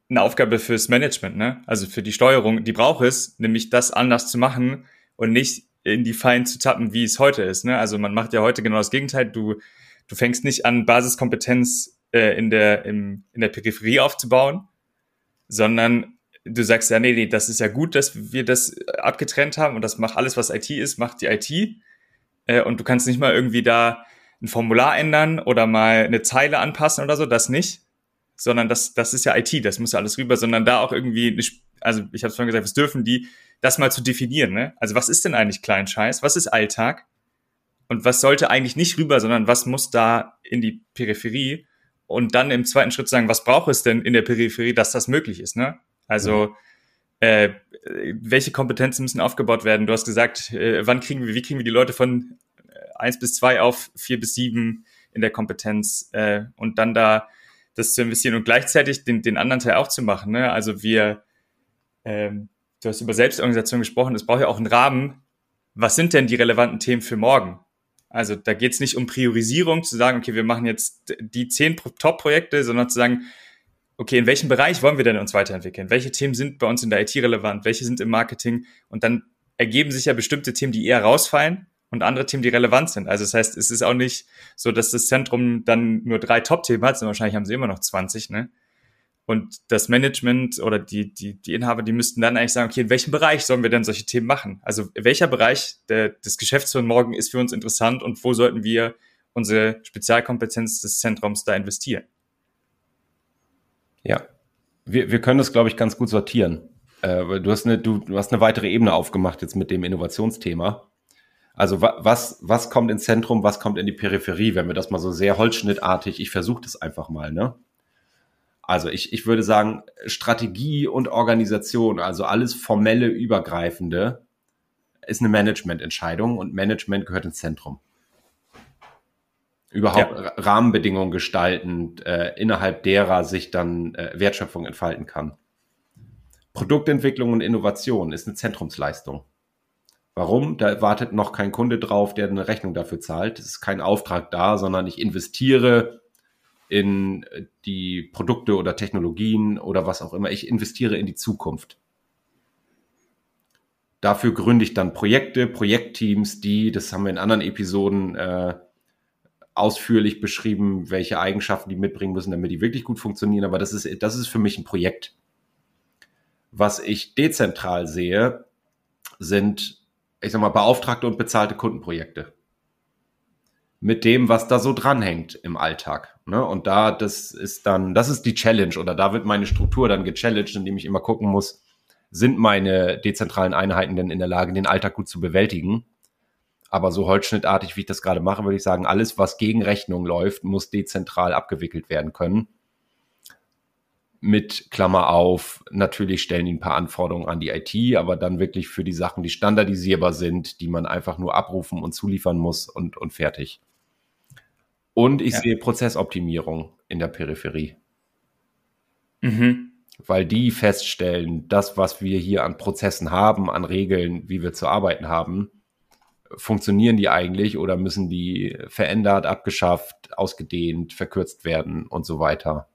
eine Aufgabe fürs Management, ne? Also für die Steuerung, die braucht es, nämlich das anders zu machen und nicht in die Fallen zu tappen, wie es heute ist. Ne? Also man macht ja heute genau das Gegenteil. Du, du fängst nicht an, Basiskompetenz äh, in, der, im, in der Peripherie aufzubauen, sondern du sagst ja, nee, nee, das ist ja gut, dass wir das abgetrennt haben und das macht alles, was IT ist, macht die IT. Äh, und du kannst nicht mal irgendwie da ein Formular ändern oder mal eine Zeile anpassen oder so, das nicht, sondern das, das ist ja IT, das muss ja alles rüber, sondern da auch irgendwie, eine, also ich habe es vorhin gesagt, was dürfen die, das mal zu definieren. Ne? Also was ist denn eigentlich Kleinscheiß? Was ist Alltag? Und was sollte eigentlich nicht rüber, sondern was muss da in die Peripherie? Und dann im zweiten Schritt sagen, was braucht es denn in der Peripherie, dass das möglich ist? Ne? Also äh, welche Kompetenzen müssen aufgebaut werden? Du hast gesagt, äh, wann kriegen wir, wie kriegen wir die Leute von eins bis zwei auf vier bis sieben in der Kompetenz äh, und dann da das zu investieren und gleichzeitig den, den anderen Teil auch zu machen. Ne? Also wir, ähm, du hast über Selbstorganisation gesprochen, es braucht ja auch einen Rahmen. Was sind denn die relevanten Themen für morgen? Also da geht es nicht um Priorisierung, zu sagen, okay, wir machen jetzt die zehn Top-Projekte, sondern zu sagen, okay, in welchem Bereich wollen wir denn uns weiterentwickeln? Welche Themen sind bei uns in der IT relevant? Welche sind im Marketing? Und dann ergeben sich ja bestimmte Themen, die eher rausfallen und andere Themen, die relevant sind. Also das heißt, es ist auch nicht so, dass das Zentrum dann nur drei Top-Themen hat, sondern wahrscheinlich haben sie immer noch 20, ne? Und das Management oder die, die, die Inhaber, die müssten dann eigentlich sagen, okay, in welchem Bereich sollen wir denn solche Themen machen? Also welcher Bereich der, des Geschäfts von morgen ist für uns interessant und wo sollten wir unsere Spezialkompetenz des Zentrums da investieren? Ja, wir, wir können das, glaube ich, ganz gut sortieren. Äh, du, hast eine, du, du hast eine weitere Ebene aufgemacht jetzt mit dem Innovationsthema. Also was, was kommt ins Zentrum, was kommt in die Peripherie, wenn wir das mal so sehr holzschnittartig, ich versuche das einfach mal, ne? Also ich, ich würde sagen, Strategie und Organisation, also alles formelle, übergreifende, ist eine Managemententscheidung und Management gehört ins Zentrum. Überhaupt ja. Rahmenbedingungen gestalten, äh, innerhalb derer sich dann äh, Wertschöpfung entfalten kann. Produktentwicklung und Innovation ist eine Zentrumsleistung. Warum? Da wartet noch kein Kunde drauf, der eine Rechnung dafür zahlt. Es ist kein Auftrag da, sondern ich investiere in die Produkte oder Technologien oder was auch immer. Ich investiere in die Zukunft. Dafür gründe ich dann Projekte, Projektteams, die, das haben wir in anderen Episoden äh, ausführlich beschrieben, welche Eigenschaften die mitbringen müssen, damit die wirklich gut funktionieren. Aber das ist, das ist für mich ein Projekt. Was ich dezentral sehe, sind, ich sag mal, beauftragte und bezahlte Kundenprojekte. Mit dem, was da so dranhängt im Alltag. Ne? Und da, das ist dann, das ist die Challenge oder da wird meine Struktur dann gechallenged, indem ich immer gucken muss, sind meine dezentralen Einheiten denn in der Lage, den Alltag gut zu bewältigen? Aber so holzschnittartig, wie ich das gerade mache, würde ich sagen, alles, was gegen Rechnung läuft, muss dezentral abgewickelt werden können. Mit Klammer auf, natürlich stellen die ein paar Anforderungen an die IT, aber dann wirklich für die Sachen, die standardisierbar sind, die man einfach nur abrufen und zuliefern muss und, und fertig. Und ich ja. sehe Prozessoptimierung in der Peripherie. Mhm. Weil die feststellen, das, was wir hier an Prozessen haben, an Regeln, wie wir zu arbeiten haben, funktionieren die eigentlich oder müssen die verändert, abgeschafft, ausgedehnt, verkürzt werden und so weiter.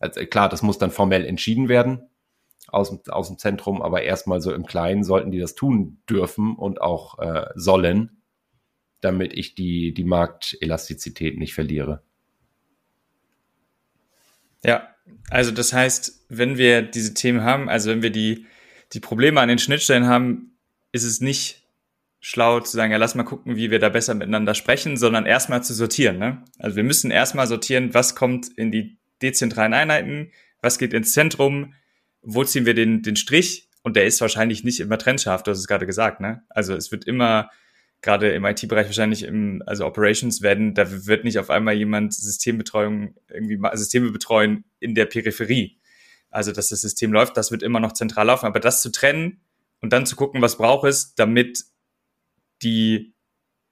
Also klar, das muss dann formell entschieden werden aus, aus dem Zentrum, aber erstmal so im Kleinen sollten die das tun dürfen und auch äh, sollen, damit ich die, die Marktelastizität nicht verliere. Ja, also das heißt, wenn wir diese Themen haben, also wenn wir die, die Probleme an den Schnittstellen haben, ist es nicht schlau zu sagen, ja, lass mal gucken, wie wir da besser miteinander sprechen, sondern erstmal zu sortieren. Ne? Also wir müssen erstmal sortieren, was kommt in die dezentralen Einheiten, was geht ins Zentrum, wo ziehen wir den, den Strich und der ist wahrscheinlich nicht immer trennscharf, du hast es gerade gesagt. Ne? Also es wird immer, gerade im IT-Bereich wahrscheinlich im, also Operations werden, da wird nicht auf einmal jemand Systembetreuung, irgendwie Systeme betreuen in der Peripherie. Also dass das System läuft, das wird immer noch zentral laufen, aber das zu trennen und dann zu gucken, was braucht es, damit die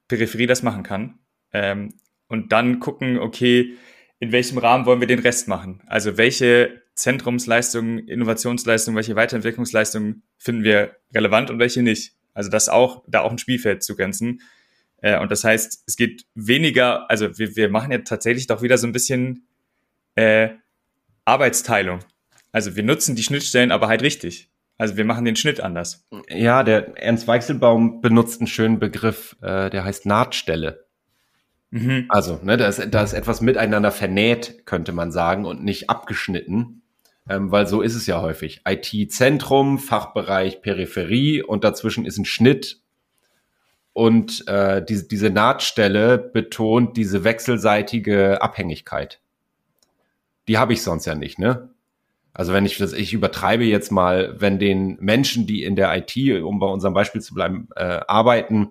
Peripherie das machen kann. Ähm, und dann gucken, okay, in welchem Rahmen wollen wir den Rest machen? Also welche Zentrumsleistungen, Innovationsleistungen, welche Weiterentwicklungsleistungen finden wir relevant und welche nicht? Also das auch, da auch ein Spielfeld zu grenzen. Äh, und das heißt, es geht weniger, also wir, wir machen ja tatsächlich doch wieder so ein bisschen äh, Arbeitsteilung. Also wir nutzen die Schnittstellen aber halt richtig. Also wir machen den Schnitt anders. Ja, der Ernst Weichselbaum benutzt einen schönen Begriff, äh, der heißt Nahtstelle. Mhm. Also, ne, da ist, da ist etwas miteinander vernäht, könnte man sagen, und nicht abgeschnitten. Ähm, weil so ist es ja häufig. IT-Zentrum, Fachbereich, Peripherie und dazwischen ist ein Schnitt. Und äh, diese, diese Nahtstelle betont diese wechselseitige Abhängigkeit. Die habe ich sonst ja nicht, ne? Also wenn ich das, ich übertreibe jetzt mal, wenn den Menschen, die in der IT, um bei unserem Beispiel zu bleiben, äh, arbeiten,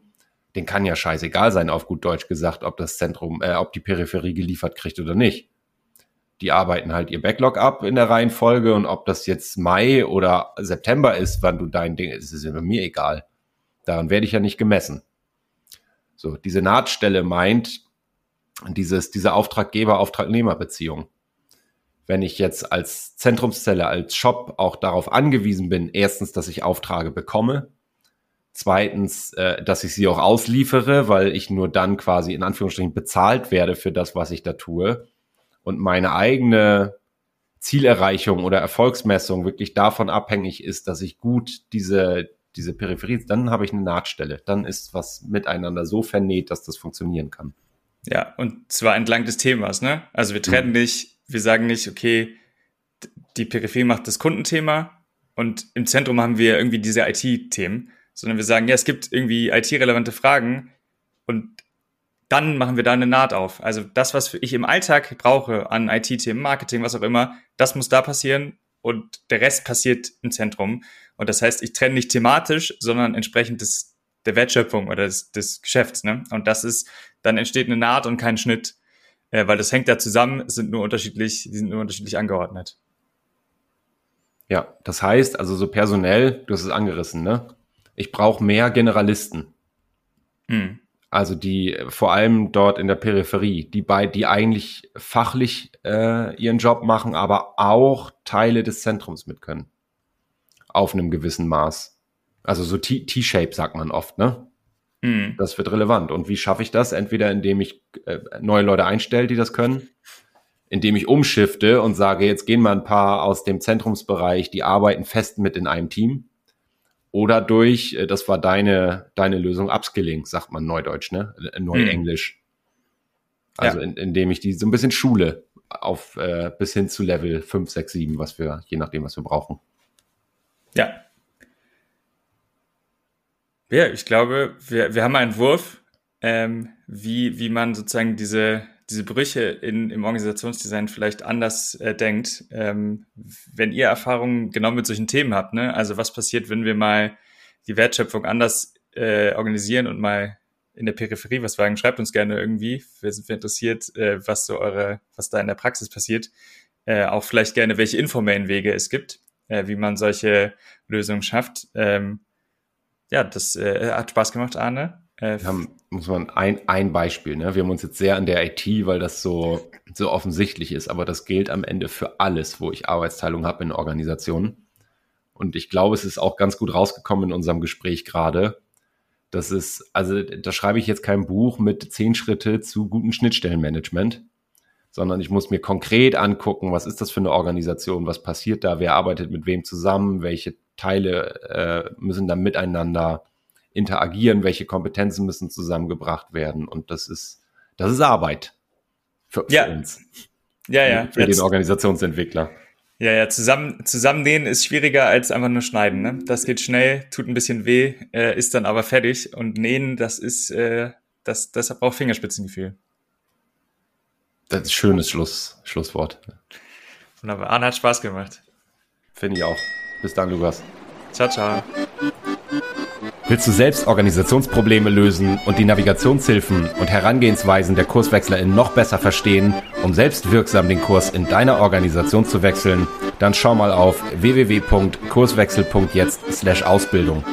den kann ja scheißegal sein, auf gut Deutsch gesagt, ob das Zentrum, äh, ob die Peripherie geliefert kriegt oder nicht. Die arbeiten halt ihr Backlog ab in der Reihenfolge und ob das jetzt Mai oder September ist, wann du dein Ding, ist ist mir egal. Daran werde ich ja nicht gemessen. So, diese Nahtstelle meint dieses, diese Auftraggeber-Auftragnehmer-Beziehung wenn ich jetzt als Zentrumszelle, als Shop auch darauf angewiesen bin, erstens, dass ich Aufträge bekomme, zweitens, äh, dass ich sie auch ausliefere, weil ich nur dann quasi in Anführungsstrichen bezahlt werde für das, was ich da tue und meine eigene Zielerreichung oder Erfolgsmessung wirklich davon abhängig ist, dass ich gut diese diese Peripherie, dann habe ich eine Nahtstelle. Dann ist was miteinander so vernäht, dass das funktionieren kann. Ja, und zwar entlang des Themas, ne? Also wir trennen mhm. nicht wir sagen nicht, okay, die Peripherie macht das Kundenthema und im Zentrum haben wir irgendwie diese IT-Themen, sondern wir sagen, ja, es gibt irgendwie IT-relevante Fragen und dann machen wir da eine Naht auf. Also das, was ich im Alltag brauche an IT-Themen, Marketing, was auch immer, das muss da passieren und der Rest passiert im Zentrum. Und das heißt, ich trenne nicht thematisch, sondern entsprechend des, der Wertschöpfung oder des, des Geschäfts. Ne? Und das ist, dann entsteht eine Naht und kein Schnitt äh, weil das hängt ja zusammen, sind nur unterschiedlich, die sind nur unterschiedlich angeordnet. Ja, das heißt, also so personell, du hast es angerissen, ne? Ich brauche mehr Generalisten. Hm. Also die vor allem dort in der Peripherie, die bei, die eigentlich fachlich äh, ihren Job machen, aber auch Teile des Zentrums mit können. Auf einem gewissen Maß. Also so T-Shape sagt man oft, ne? Mhm. Das wird relevant. Und wie schaffe ich das? Entweder indem ich äh, neue Leute einstelle, die das können, indem ich umschifte und sage, jetzt gehen mal ein paar aus dem Zentrumsbereich, die arbeiten fest mit in einem Team. Oder durch, äh, das war deine, deine Lösung, Upskilling, sagt man Neudeutsch, ne? Äh, Neuenglisch. Also ja. in, indem ich die so ein bisschen schule auf äh, bis hin zu Level 5, 6, 7, was wir, je nachdem, was wir brauchen. Ja. Ja, ich glaube, wir, wir haben einen Entwurf, ähm, wie, wie man sozusagen diese, diese Brüche in, im Organisationsdesign vielleicht anders äh, denkt. Ähm, wenn ihr Erfahrungen genau mit solchen Themen habt, ne? also was passiert, wenn wir mal die Wertschöpfung anders äh, organisieren und mal in der Peripherie was wagen, schreibt uns gerne irgendwie. Wir sind interessiert, äh, was so eure, was da in der Praxis passiert. Äh, auch vielleicht gerne, welche informellen Wege es gibt, äh, wie man solche Lösungen schafft. Ähm, ja, das äh, hat Spaß gemacht, Arne. Wir haben, muss man ein, ein Beispiel, ne? Wir haben uns jetzt sehr an der IT, weil das so, so offensichtlich ist, aber das gilt am Ende für alles, wo ich Arbeitsteilung habe in Organisationen. Und ich glaube, es ist auch ganz gut rausgekommen in unserem Gespräch gerade. Das ist, also da schreibe ich jetzt kein Buch mit zehn Schritte zu guten Schnittstellenmanagement, sondern ich muss mir konkret angucken, was ist das für eine Organisation, was passiert da, wer arbeitet mit wem zusammen, welche Teile äh, müssen da miteinander interagieren, welche Kompetenzen müssen zusammengebracht werden. Und das ist, das ist Arbeit für, für ja. uns. Ja, ja. Für Jetzt. den Organisationsentwickler. Ja, ja, zusammen, zusammennähen ist schwieriger als einfach nur schneiden. Ne? Das geht schnell, tut ein bisschen weh, äh, ist dann aber fertig. Und nähen, das ist, äh, das, das braucht Fingerspitzengefühl. Das ist ein schönes Schluss, Schlusswort. Wunderbar. Arne hat Spaß gemacht. Finde ich auch. Bis dann, Lukas. Ciao, ciao. Willst du selbst Organisationsprobleme lösen und die Navigationshilfen und Herangehensweisen der KurswechslerInnen noch besser verstehen, um selbst wirksam den Kurs in deiner Organisation zu wechseln? Dann schau mal auf www.kurswechsel.jetzt/ausbildung.